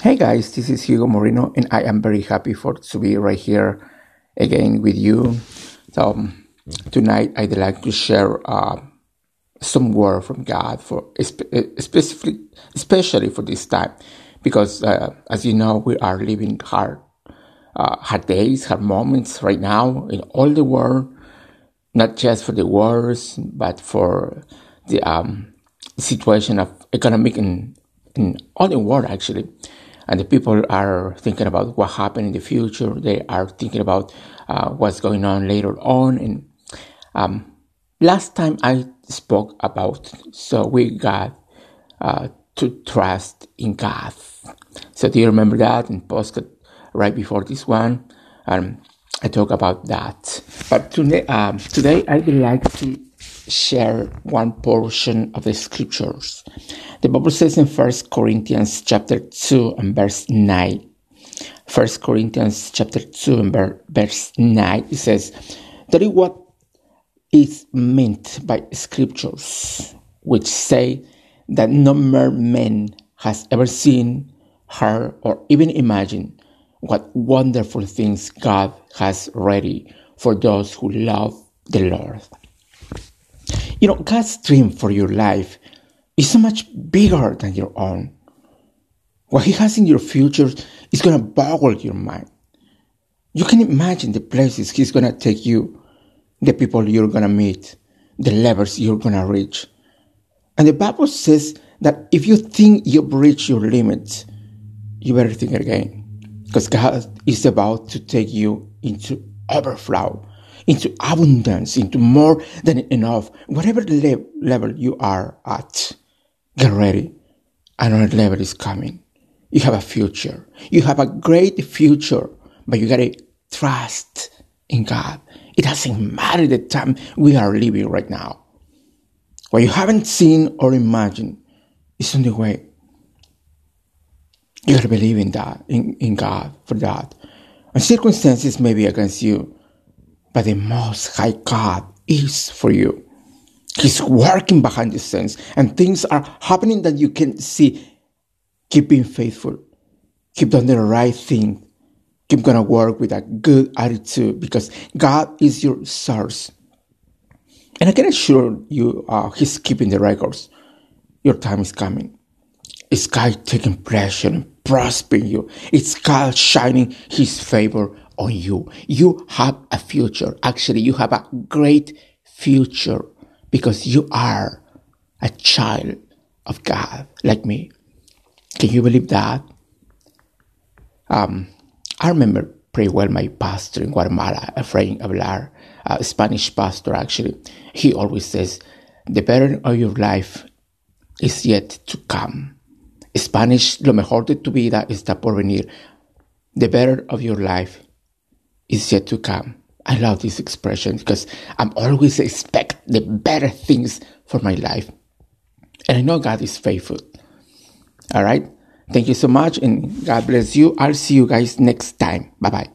Hey guys, this is Hugo Moreno, and I am very happy for to be right here again with you. So um, tonight I'd like to share uh, some word from God for specifically, especially for this time, because uh, as you know we are living hard, uh, hard days, hard moments right now in all the world, not just for the wars, but for the um, situation of economic and in all the world actually and the people are thinking about what happened in the future. They are thinking about uh, what's going on later on. And um, last time I spoke about, so we got uh, to trust in God. So do you remember that in post right before this one? Um, I talk about that. But today, um, today I would like to share one portion of the scriptures. The Bible says in 1 Corinthians chapter 2 and verse 9. 1 Corinthians chapter 2 and verse 9 it says, That is what is meant by scriptures, which say that no mere man has ever seen, heard, or even imagined what wonderful things God has ready for those who love the Lord. You know, God's dream for your life is so much bigger than your own. What He has in your future is going to boggle your mind. You can imagine the places He's going to take you, the people you're going to meet, the levels you're going to reach. And the Bible says that if you think you've reached your limits, you better think again. Because God is about to take you into overflow into abundance, into more than enough. Whatever le- level you are at, get ready. Another level is coming. You have a future. You have a great future, but you gotta trust in God. It doesn't matter the time we are living right now. What you haven't seen or imagined is on the way. You gotta believe in that, in, in God for that. And circumstances may be against you, but the Most High God is for you. He's working behind the scenes and things are happening that you can see. Keep being faithful. Keep doing the right thing. Keep gonna work with a good attitude because God is your source. And I can assure you, uh, He's keeping the records. Your time is coming. It's God taking pleasure and prospering you. It's God shining His favor on you. You have a future. Actually, you have a great future because you are a child of God, like me. Can you believe that? Um, I remember pretty well my pastor in Guatemala, Efrain Avelar, a Spanish pastor actually. He always says, the better of your life is yet to come. Spanish, lo mejor de tu vida está por venir. The better of your life is yet to come. I love this expression because I'm always expect the better things for my life. And I know God is faithful. All right. Thank you so much and God bless you. I'll see you guys next time. Bye bye.